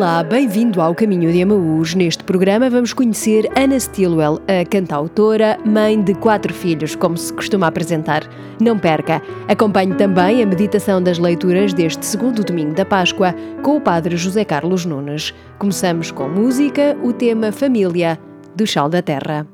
Olá, bem-vindo ao Caminho de Amaús. Neste programa vamos conhecer Ana Stilwell, a cantautora, mãe de quatro filhos, como se costuma apresentar. Não perca! Acompanhe também a meditação das leituras deste segundo domingo da Páscoa com o Padre José Carlos Nunes. Começamos com música, o tema Família, do Chal da Terra.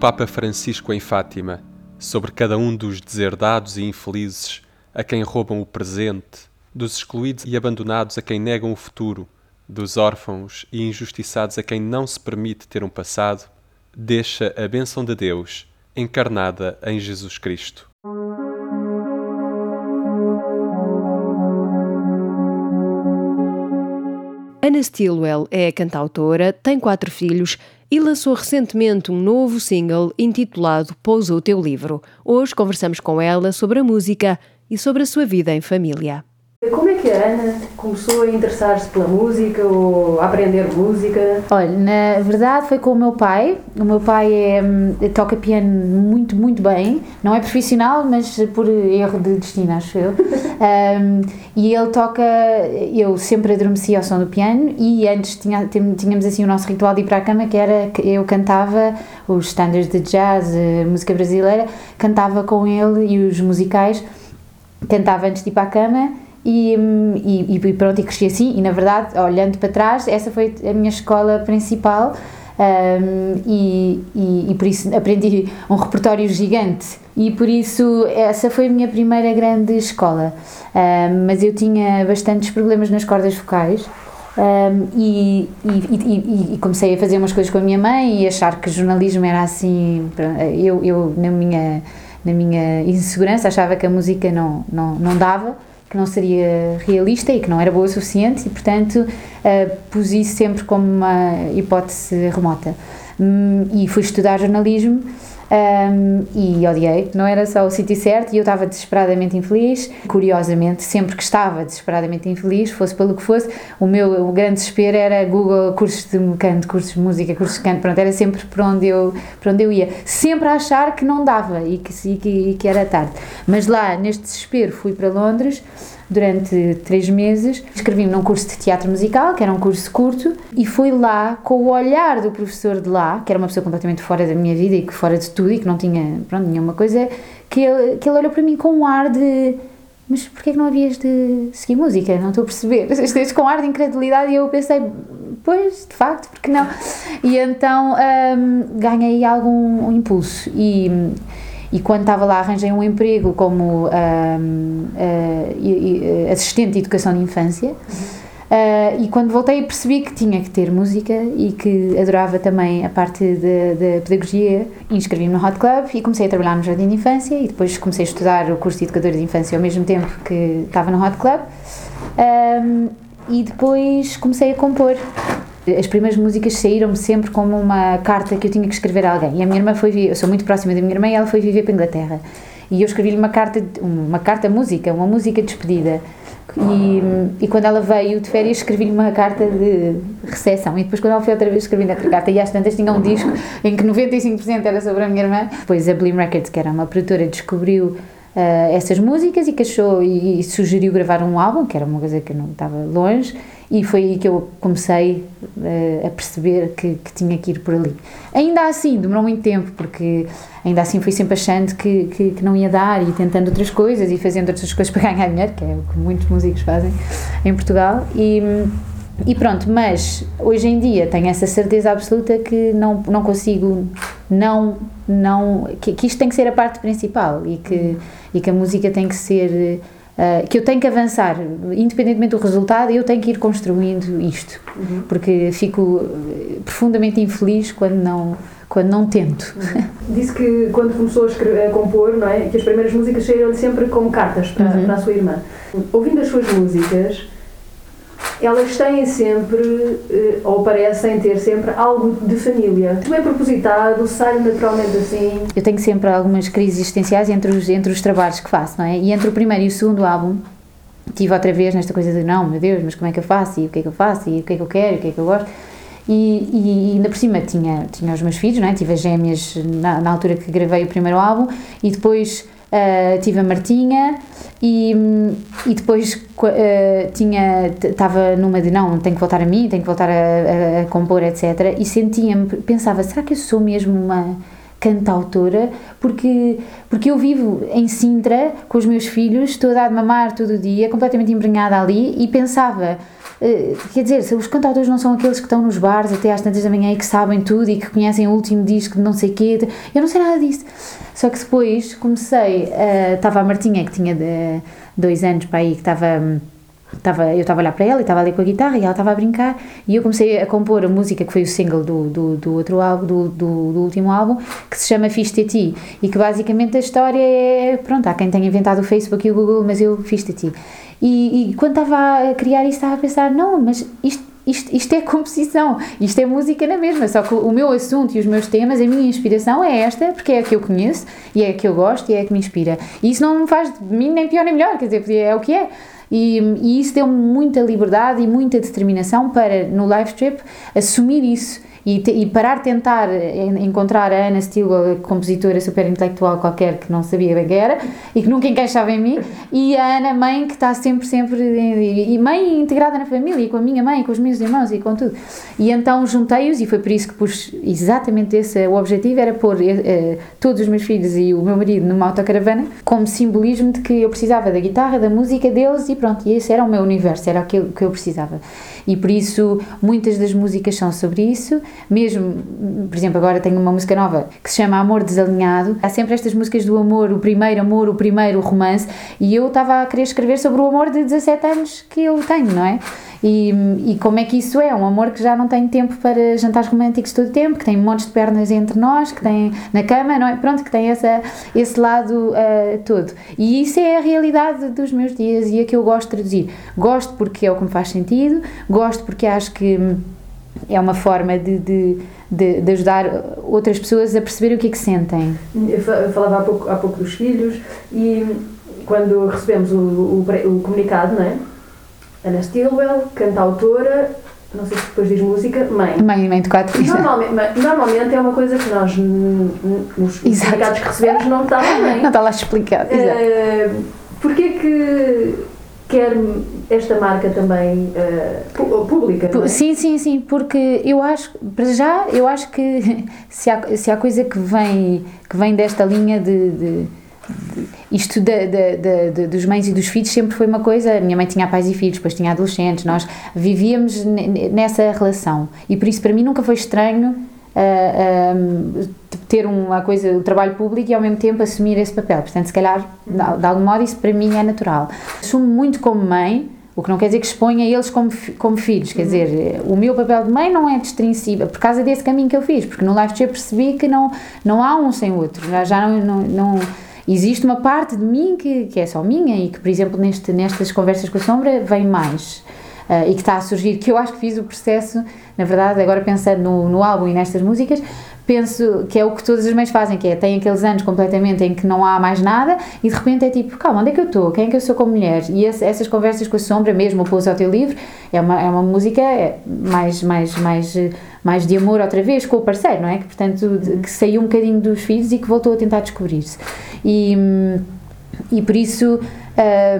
Papa Francisco em Fátima sobre cada um dos deserdados e infelizes a quem roubam o presente, dos excluídos e abandonados a quem negam o futuro, dos órfãos e injustiçados a quem não se permite ter um passado, deixa a bênção de Deus encarnada em Jesus Cristo. Ana Stilwell é cantautora, tem quatro filhos e lançou recentemente um novo single intitulado Pousa o Teu Livro. Hoje conversamos com ela sobre a música e sobre a sua vida em família. Como é que a Ana começou a interessar-se pela música ou a aprender música? Olha, na verdade foi com o meu pai. O meu pai é, hum, toca piano muito, muito bem. Não é profissional, mas por erro de destino, acho eu. um, e ele toca. Eu sempre adormeci ao som do piano e antes tinha, tínhamos assim o nosso ritual de ir para a cama que era que eu cantava os standards de jazz, eh, música brasileira, cantava com ele e os musicais. Cantava antes de ir para a cama e, e, e, pronto, e cresci assim. E na verdade, olhando para trás, essa foi a minha escola principal. Um, e, e, e, por isso aprendi um repertório gigante e por isso essa foi a minha primeira grande escola um, mas eu tinha bastantes problemas nas cordas vocais um, e, e, comecei a fazer umas coisas com a minha mãe e achar que jornalismo era assim eu, eu na minha na minha insegurança achava que a música não, não, não dava que não seria realista e que não era boa o suficiente e, portanto, uh, pus isso sempre como uma hipótese remota. Um, e fui estudar jornalismo um, e odiei. Não era só o sítio certo e eu estava desesperadamente infeliz. Curiosamente, sempre que estava desesperadamente infeliz, fosse pelo que fosse, o meu o grande desespero era Google, cursos de canto, cursos de música, cursos de canto. Pronto, era sempre para onde eu, para onde eu ia. Sempre a achar que não dava e que, e que, e que era tarde. Mas lá, neste desespero, fui para Londres durante três meses. Inscrevi-me num curso de teatro musical, que era um curso curto, e foi lá, com o olhar do professor de lá, que era uma pessoa completamente fora da minha vida e que fora de tudo e que não tinha, pronto, nenhuma coisa, que ele, que ele olhou para mim com um ar de mas porquê que não havias de seguir música? Não estou a perceber. Estás com ar de incredulidade e eu pensei, pois, de facto, porque não? E então um, ganhei algum impulso e, e quando estava lá arranjei um emprego como um, uh, assistente de educação de infância. Uh, e quando voltei percebi que tinha que ter música e que adorava também a parte da pedagogia. Inscrevi-me no Hot Club e comecei a trabalhar no Jardim de Infância e depois comecei a estudar o curso de Educadora de Infância ao mesmo tempo que estava no Hot Club. Um, e depois comecei a compor. As primeiras músicas saíram-me sempre como uma carta que eu tinha que escrever a alguém. E a minha irmã foi, eu sou muito próxima da minha irmã e ela foi viver para a Inglaterra. E eu escrevi-lhe uma carta, uma carta música, uma música de despedida e, e quando ela veio de férias, escrevi-lhe uma carta de recepção. E depois, quando ela foi outra vez, escrevi outra carta. E às tantas tinha um disco em que 95% era sobre a minha irmã. Depois a Blim Records, que era uma produtora, descobriu uh, essas músicas e que achou e, e, sugeriu gravar um álbum, que era uma coisa que não estava longe, e foi aí que eu comecei uh, a perceber que, que, tinha que ir por ali. Ainda assim, demorou muito tempo, porque ainda assim fui sempre achando que, que, que, não ia dar e tentando outras coisas e fazendo outras coisas para ganhar dinheiro, que é o que muitos músicos fazem em Portugal. E, e pronto, mas hoje em dia tenho essa certeza absoluta que não, não consigo, não, não que, que isto tem que ser a parte principal e que, e que a música tem que ser, uh, que eu tenho que avançar, independentemente do resultado, eu tenho que ir construindo isto, uhum. porque fico profundamente infeliz quando não quando não tento. Uhum. Disse que quando começou a, escrever, a compor, não é, que as primeiras músicas saíram-lhe sempre como cartas para, uhum. para a sua irmã. Ouvindo as suas músicas, elas têm sempre, eh, ou parecem ter sempre, algo de família. Tudo é propositado, sai naturalmente assim. Eu tenho sempre algumas crises existenciais entre os, entre os trabalhos que faço, não é? E entre o primeiro e o segundo álbum, tive outra vez nesta coisa de não, meu Deus, mas como é que eu faço? E o que é que eu faço? E o que é que eu quero? E o que é que eu gosto? E, e, ainda por cima tinha, tinha os meus filhos, não é? tive as gêmeas na, na altura que gravei o primeiro álbum e depois uh, tive a Martinha e, e depois uh, tinha estava numa de não, tenho que voltar a mim, tenho que voltar a, a, a compor, etc. E sentia-me, pensava, será que eu sou mesmo uma cantautora? Porque, porque eu vivo em Sintra com os meus filhos, estou a dar de mamar todo o dia, completamente embrenhada ali e pensava. Uh, quer dizer, os cantautores não são aqueles que estão nos bares até às tantas da manhã e que sabem tudo e que conhecem o último disco de não sei quê. Eu não sei nada disso. Só que depois comecei, estava uh, a Martinha, que tinha de, dois anos para aí, que estava. Tava, eu estava a olhar para ela e estava ali com a guitarra e ela estava a brincar e eu comecei a compor a música que foi o single do, do, do outro álbum, do, do, do, último álbum, que se chama Fiz-te a ti e que basicamente a história é, pronto, há quem tenha inventado o Facebook e o Google, mas eu fiz-te a ti. E, e quando estava a criar isso estava a pensar, não, mas isto isto, isto é composição, isto é música na mesma, só que o meu assunto e os meus temas, a minha inspiração é esta, porque é a que eu conheço e é a que eu gosto e é a que me inspira. E isso não me faz de mim nem pior nem melhor, quer dizer, é o que é. E, e isso deu-me muita liberdade e muita determinação para, no live trip, assumir isso e, te, e parar de tentar encontrar a Ana a compositora super intelectual qualquer que não sabia quem era e que nunca encaixava em mim, e a Ana mãe que está sempre, sempre, e mãe integrada na família, com a minha mãe, com os meus irmãos e com tudo. E então juntei-os e foi por isso que pus exatamente esse, o objetivo era pôr uh, todos os meus filhos e o meu marido numa autocaravana como simbolismo de que eu precisava da guitarra, da música deles e pronto, e esse era o meu universo, era aquilo que eu precisava. E por isso muitas das músicas são sobre isso, mesmo, por exemplo, agora tenho uma música nova que se chama Amor Desalinhado. Há sempre estas músicas do amor, o primeiro amor, o primeiro romance, e eu estava a querer escrever sobre o amor de 17 anos que eu tenho, não é? E, e como é que isso é? Um amor que já não tem tempo para jantares românticos todo o tempo, que tem montes de pernas entre nós, que tem na cama, não é? Pronto, que tem essa, esse lado uh, todo. E isso é a realidade dos meus dias e a que eu gosto de traduzir. Gosto porque é o que me faz sentido, gosto porque acho que é uma forma de, de, de, de, ajudar outras pessoas a perceber o que é que sentem. Eu falava há pouco, há pouco dos filhos e quando recebemos o, o, o comunicado, não é? Ana Stilwell, cantautora, não sei se depois diz música, mãe. Mãe, mãe de quatro filhos. Normalmente, normalmente é uma coisa que nós, nos comunicados que recebemos, não está lá mãe. Não está lá explicado, exato. Uh, Porquê que quer esta marca também uh, pública. É? Sim, sim, sim, porque eu acho, para já, eu acho que se há, se há coisa que vem, que vem desta linha de, de, de isto de, de, dos mães e dos filhos sempre foi uma coisa. Minha mãe tinha pais e filhos, depois tinha adolescentes, nós vivíamos nessa relação e por isso para mim nunca foi estranho. Uh, ter uma coisa, o trabalho público e ao mesmo tempo assumir esse papel. Portanto, se calhar, de, de algum modo, isso para mim é natural. Assumo muito como mãe, o que não quer dizer que exponha eles como, como filhos, quer dizer, o meu papel de mãe não é destrinsível, por causa desse caminho que eu fiz, porque no live chat percebi que não, não há um sem o outro, já não, não, não, existe uma parte de mim que, que é só minha e que, por exemplo, neste, nestas conversas com a Sombra vem mais. Uh, e que está a surgir, que eu acho que fiz o processo, na verdade, agora pensando no, no álbum e nestas músicas, penso que é o que todas as mães fazem, que é tem aqueles anos completamente em que não há mais nada e de repente é tipo, calma, onde é que eu estou? Quem é que eu sou como mulher? E esse, essas conversas com a sombra, mesmo o Pouso ao teu livro, é uma, é uma música mais, mais, mais, mais de amor outra vez com o parceiro, não é? Que portanto que saiu um bocadinho dos filhos e que voltou a tentar descobrir-se. E, e por isso.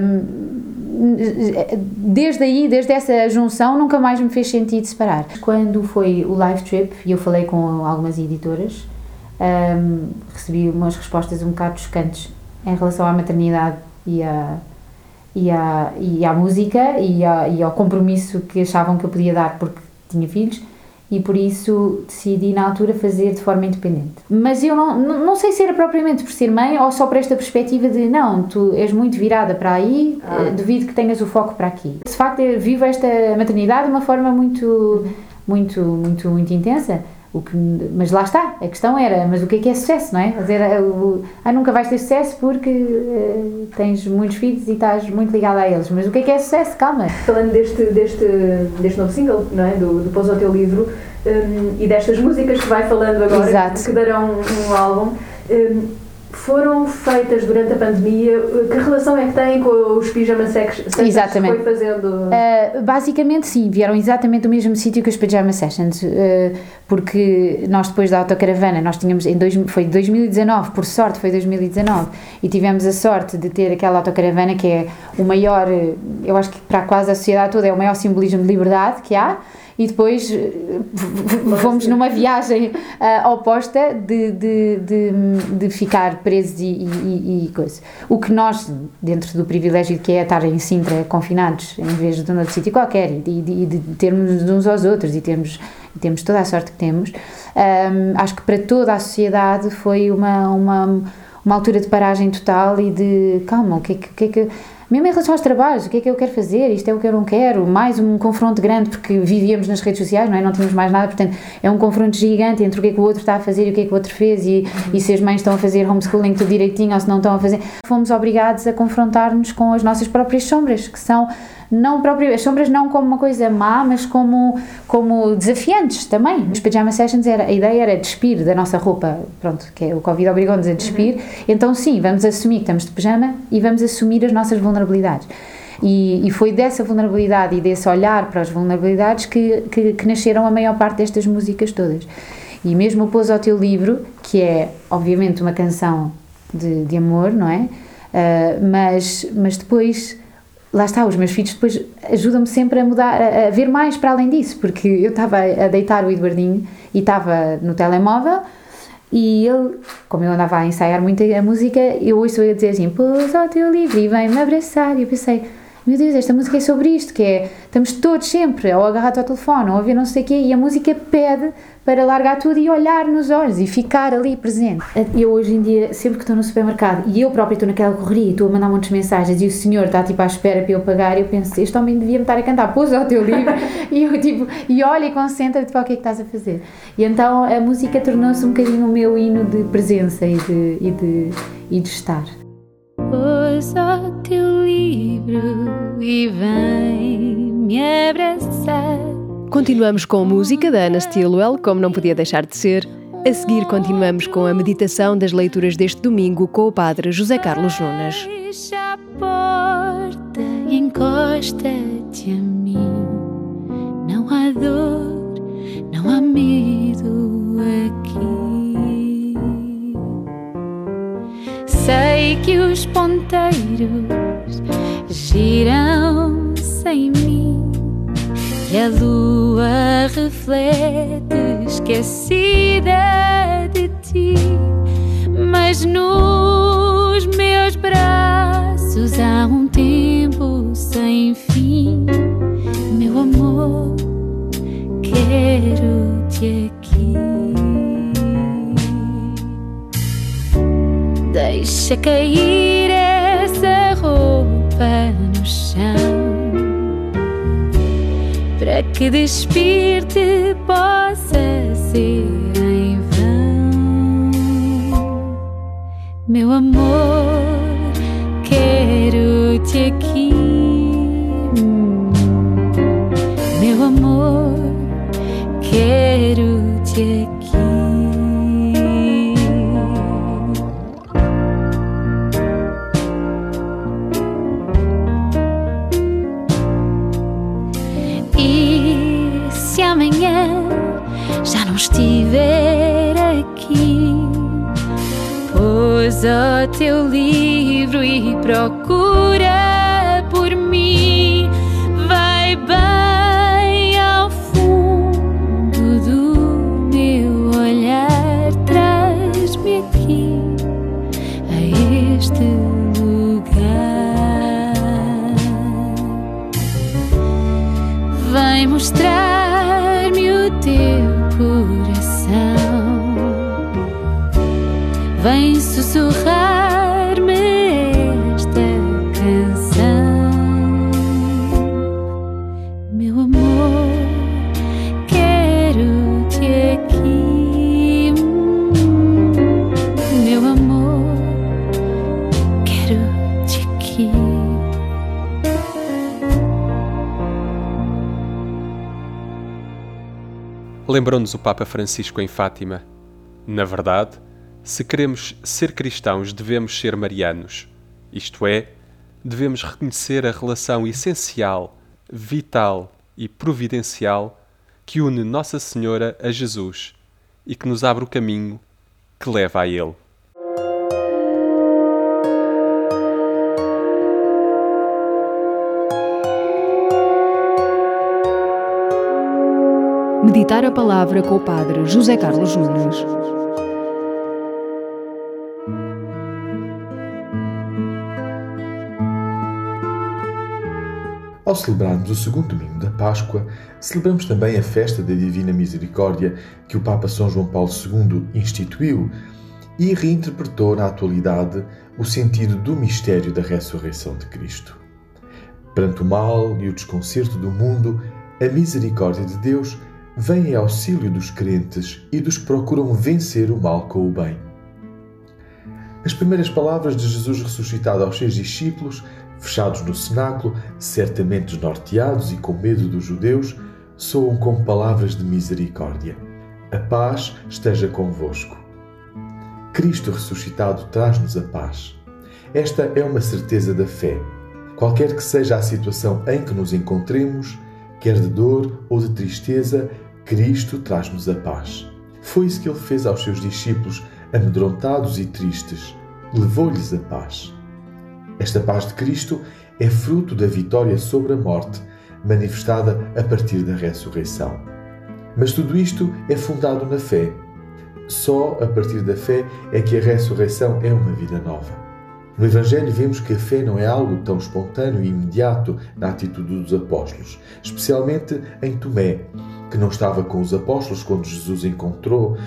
Um, desde aí, desde essa junção, nunca mais me fez sentido separar. Quando foi o live trip, e eu falei com algumas editoras, um, recebi umas respostas um bocado chocantes em relação à maternidade e à, e à, e à música e, à, e ao compromisso que achavam que eu podia dar porque tinha filhos e por isso decidi na altura fazer de forma independente. Mas eu não, não sei se era propriamente por ser mãe ou só por esta perspectiva de não, tu és muito virada para aí, ah. Eh, devido que tenhas o foco para aqui. De facto, vivo esta maternidade de uma forma muito, muito, muito, muito intensa. O que, mas lá está, a questão era, mas o que é que é sucesso, não é? Dizer, eh, ah, nunca vais ter sucesso porque uh, tens muitos filhos e estás muito ligada a eles. Mas o que é que é sucesso? Calma. Falando deste, deste, deste novo single, não é? Do, do Pós ao Teu Livro um, e destas músicas que vai falando agora, Exato. que darão um álbum. Um, foram feitas durante a pandemia. Que relação é que têm com os pijama sessions exatamente. que foi fazendo? Uh, basicamente, sim, vieram exatamente do mesmo sítio que os pijama sessions, uh, porque nós depois da autocaravana, nós tínhamos, em dois, foi 2019, por sorte foi 2019, e tivemos a sorte de ter aquela autocaravana que é o maior, eu acho que para quase a sociedade toda é o maior simbolismo de liberdade que há, e depois eh, fomos numa viagem uh, oposta de, de, de, de, ficar presos e, e, e coisa. O que nós, dentro do privilégio que é estar em Sintra confinados, em vez de um outro sítio qualquer, e de, de, termos uns aos outros e termos, temos toda a sorte que temos, um, acho que para toda a sociedade foi uma, uma, uma altura de paragem total e de calma, o que é que, que, é que mesmo em relação aos trabalhos, o que é que eu quero fazer, isto é o que eu não quero, mais um confronto grande, porque vivíamos nas redes sociais, não é? Não tínhamos mais nada, portanto, é um confronto gigante entre o que é que o outro está a fazer e o que é que o outro fez, e, uhum. e se as mães estão a fazer homeschooling tudo direitinho ou se não estão a fazer. Fomos obrigados a confrontar-nos com as nossas próprias sombras, que são não próprio, as sombras não como uma coisa má, mas como, como desafiantes também. Os pajama sessions, era, a ideia era despir da nossa roupa, pronto, que é, o Covid obrigou-nos a despir, uhum. então sim, vamos assumir que estamos de pijama e vamos assumir as nossas vulnerabilidades. E, e, foi dessa vulnerabilidade e desse olhar para as vulnerabilidades que, que, que, nasceram a maior parte destas músicas todas. E mesmo o Pôs ao Teu Livro, que é obviamente uma canção de, de amor, não é? Uh, mas, mas depois lá está, os meus filhos depois ajudam-me sempre a mudar, a, ver mais para além disso, porque eu estava a deitar o Eduardinho e estava no telemóvel e ele, como eu andava a ensaiar muito a música, eu ouço ele dizer assim, pôs ao teu livro e vem-me abraçar, e eu pensei, meu Deus, esta música é sobre isto, que é, estamos todos sempre ou agarrados ao telefone ou a ouvir não sei o quê, e a música pede para largar tudo e olhar nos olhos e ficar ali presente. Eu hoje em dia, sempre que estou no supermercado e eu própria estou naquela correria, estou a mandar muitas mensagens e o senhor está tipo à espera para eu pagar, eu penso, este homem devia me estar a cantar, pôs ao teu livro e eu tipo, e olha e concentra-te para o que é que estás a fazer. E então a música tornou-se um bocadinho o meu hino de presença e de, e de, e de estar. Ao teu livro e vem me abraçar Continuamos com música da Ana Stilwell, como não podia deixar de ser. A seguir, continuamos com a meditação das leituras deste domingo com o Padre José Carlos Nunes. Fecha a porta e encosta-te a e a lua reflete esquecida de ti, mas nos meus braços há um tempo sem fim, meu amor, quero te aqui. Deixa cair que despir-te possa ser em vão, meu amor. Quero te aqui, o teu livro e procura por mim. Vai bem ao fundo do meu olhar, traz-me aqui a este lugar. Vem mostrar-me sussurrar-me esta canção. Meu amor, quero te aqui. Meu amor, quero te aqui. Lembrou-nos o Papa Francisco em Fátima. Na verdade, se queremos ser cristãos, devemos ser marianos. Isto é, devemos reconhecer a relação essencial, vital e providencial que une Nossa Senhora a Jesus e que nos abre o caminho que leva a Ele. Meditar a palavra com o Padre José Carlos Nunes. Ao celebrarmos o segundo domingo da Páscoa, celebramos também a festa da Divina Misericórdia que o Papa São João Paulo II instituiu e reinterpretou na atualidade o sentido do mistério da ressurreição de Cristo. Perante o mal e o desconcerto do mundo, a misericórdia de Deus vem em auxílio dos crentes e dos que procuram vencer o mal com o bem. As primeiras palavras de Jesus ressuscitado aos seus discípulos, fechados no cenáculo, certamente desnorteados e com medo dos judeus, soam como palavras de misericórdia. A paz esteja convosco. Cristo ressuscitado traz-nos a paz. Esta é uma certeza da fé. Qualquer que seja a situação em que nos encontremos, quer de dor ou de tristeza, Cristo traz-nos a paz. Foi isso que ele fez aos seus discípulos, amedrontados e tristes. Levou-lhes a paz. Esta paz de Cristo é fruto da vitória sobre a morte, manifestada a partir da ressurreição. Mas tudo isto é fundado na fé. Só a partir da fé é que a ressurreição é uma vida nova. No Evangelho vemos que a fé não é algo tão espontâneo e imediato na atitude dos apóstolos, especialmente em Tomé, que não estava com os apóstolos quando Jesus encontrou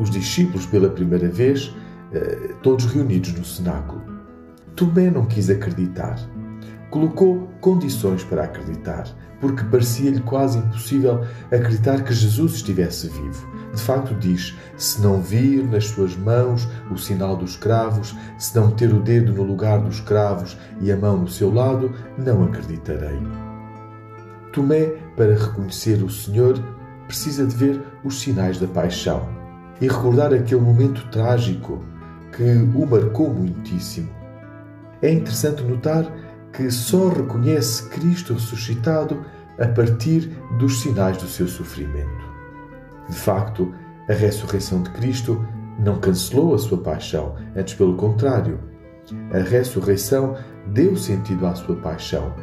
os discípulos pela primeira vez, todos reunidos no cenáculo. Tomé não quis acreditar. Colocou condições para acreditar, porque parecia-lhe quase impossível acreditar que Jesus estivesse vivo. De facto, diz: Se não vir nas suas mãos o sinal dos cravos, se não meter o dedo no lugar dos cravos e a mão no seu lado, não acreditarei. Tomé, para reconhecer o Senhor, precisa de ver os sinais da paixão e recordar aquele momento trágico que o marcou muitíssimo. É interessante notar que só reconhece Cristo ressuscitado a partir dos sinais do seu sofrimento. De facto, a ressurreição de Cristo não cancelou a sua paixão, antes pelo contrário. a ressurreição deu sentido à sua paixão,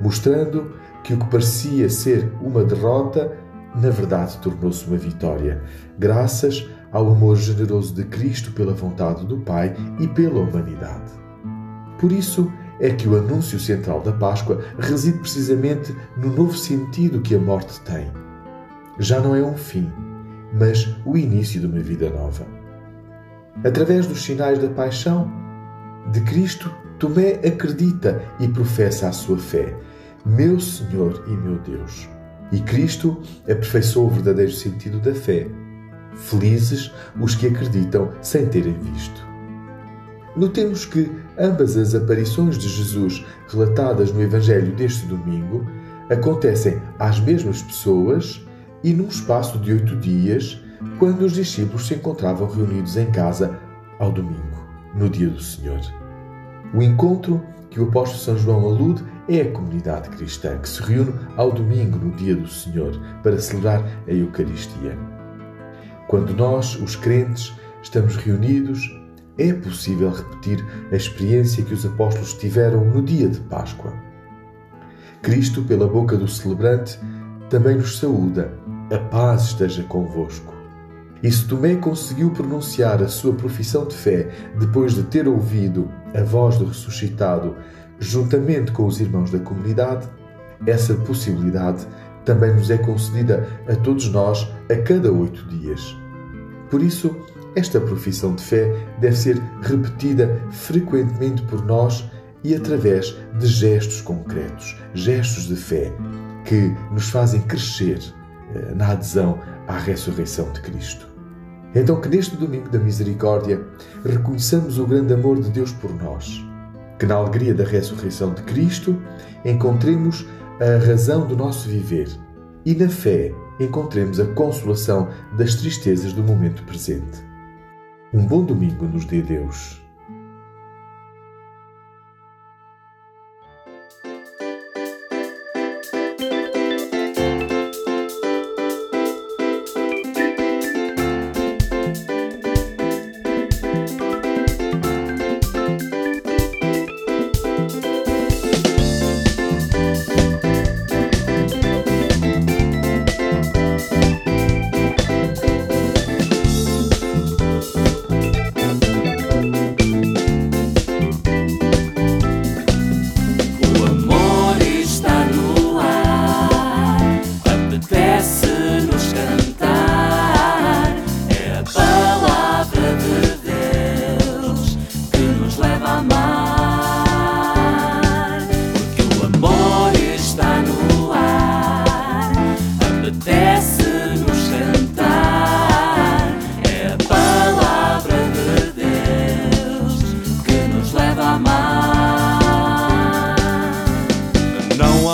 mostrando que o que parecia ser uma derrota, na verdade tornou-se uma vitória, graças ao amor generoso de Cristo pela vontade do Pai e pela humanidade. Por isso é que o anúncio central da Páscoa reside precisamente no novo sentido que a morte tem. Já não é um fim, mas o início de uma vida nova. Através dos sinais da paixão de Cristo, Tomé acredita e professa a sua fé, meu Senhor e meu Deus. E Cristo aperfeiçoou o verdadeiro sentido da fé. Felizes os que acreditam sem terem visto. Notemos que ambas as aparições de Jesus relatadas no Evangelho deste domingo acontecem às mesmas pessoas e num espaço de oito dias, quando os discípulos se encontravam reunidos em casa ao domingo, no dia do Senhor. O encontro que o apóstolo São João alude é a comunidade cristã que se reúne ao domingo, no dia do Senhor, para celebrar a Eucaristia. Quando nós, os crentes, estamos reunidos, é possível repetir a experiência que os apóstolos tiveram no dia de Páscoa. Cristo, pela boca do celebrante, também nos saúda: A paz esteja convosco. E se Tomé conseguiu pronunciar a sua profissão de fé depois de ter ouvido a voz do ressuscitado juntamente com os irmãos da comunidade, essa possibilidade também nos é concedida a todos nós a cada oito dias. Por isso, esta profissão de fé deve ser repetida frequentemente por nós e através de gestos concretos, gestos de fé, que nos fazem crescer eh, na adesão à ressurreição de Cristo. Então, que neste domingo da misericórdia reconheçamos o grande amor de Deus por nós, que na alegria da ressurreição de Cristo encontremos a razão do nosso viver e na fé encontremos a consolação das tristezas do momento presente. Um bom domingo nos dê Deus.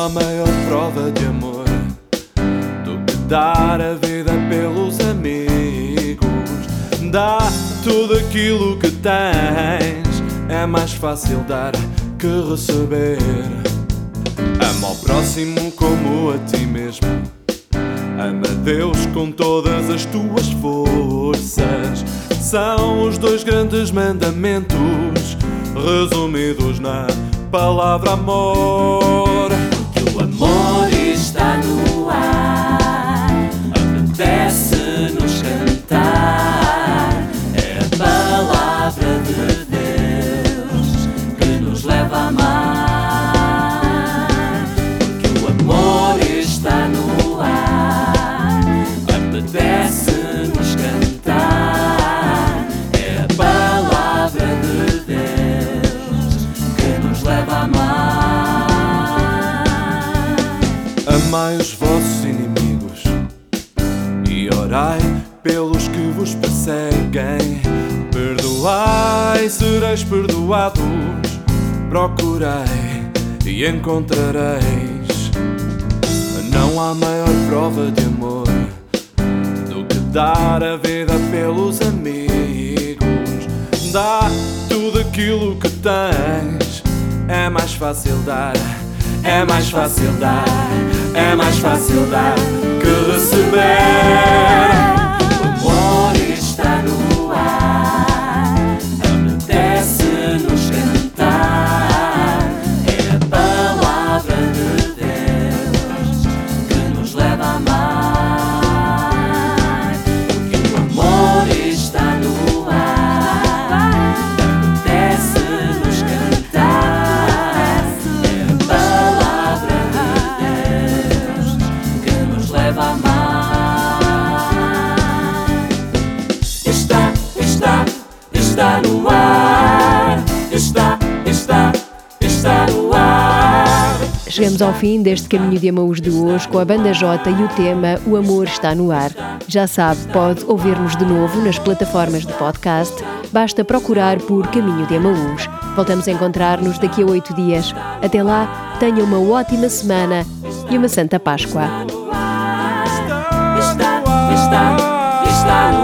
Há maior prova de amor do que dar a vida pelos amigos. Dá tudo aquilo que tens. É mais fácil dar que receber. Ama ao próximo como a ti mesmo. Ama Deus com todas as tuas forças. São os dois grandes mandamentos resumidos na palavra amor. Está no ar, apetece-nos perdoados. Procurai e encontrareis. Não há maior prova de amor do que dar a vida pelos amigos. Dá tudo aquilo que tens. É mais fácil dar, é mais fácil dar, é mais fácil dar que receber. Chegamos ao fim deste Caminho de Amaús de hoje com a Banda J e o tema O Amor Está no Ar. Já sabe, pode ouvir-nos de novo nas plataformas de podcast. Basta procurar por Caminho de Amaús. Voltamos a encontrar-nos daqui a oito dias. Até lá, tenha uma ótima semana e uma Santa Páscoa. Está, está, está